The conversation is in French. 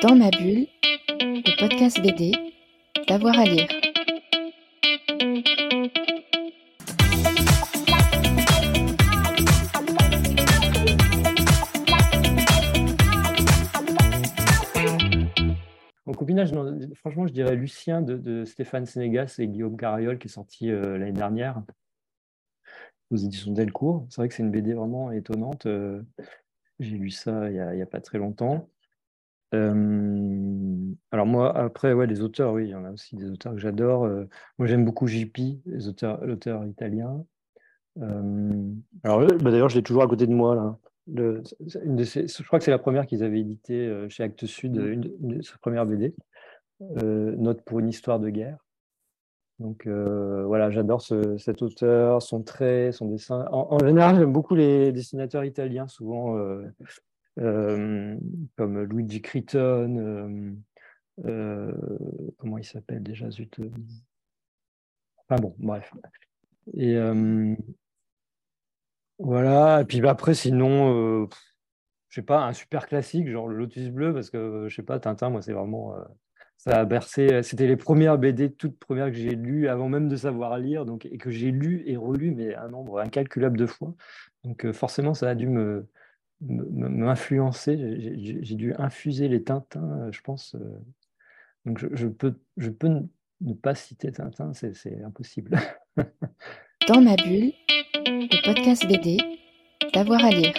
Dans ma bulle, le podcast BD, d'avoir à lire. En copinage, franchement, je dirais Lucien de, Stéphane Sénégas et Guillaume Carriol qui est sorti euh, l'année dernière aux éditions Delcourt. C'est vrai que c'est une BD vraiment étonnante. Euh, j'ai lu ça il n'y a, pas très longtemps. Euh, alors moi, après, ouais, les auteurs, oui, il y en a aussi des auteurs que j'adore. Euh, moi, j'aime beaucoup JP, l'auteur italien. alors bah, d'ailleurs, je l'ai toujours à côté de moi là. une de je crois que c'est la première qu'ils avaient édité chez Actes Sud, mmh. une, de ses premières BD, Note pour une histoire de guerre. Donc euh, voilà, j'adore cet auteur, son trait, son dessin. En, général, j'aime beaucoup les dessinateurs italiens, souvent euh, euh, comme Luigi Criton. comment il s'appelle déjà Zut. Enfin bon, bref. Et voilà. Et puis bah, après, sinon, je sais pas, un super classique, genre le Lotus Bleu, parce que je sais pas, Tintin, moi, c'est vraiment ça a bercé. Euh, c'était les premières BD, toutes premières que j'ai lues avant même de savoir lire, donc, et que j'ai lu et relu, mais un nombre incalculable de fois. Donc euh, forcément, ça a dû me, m'influencer. J'ai dû infuser les Tintins, euh, je pense. Euh. Donc je, peux, je peux ne pas citer Tintin, c'est impossible. Dans ma bulle, le podcast BD, d'avoir à lire.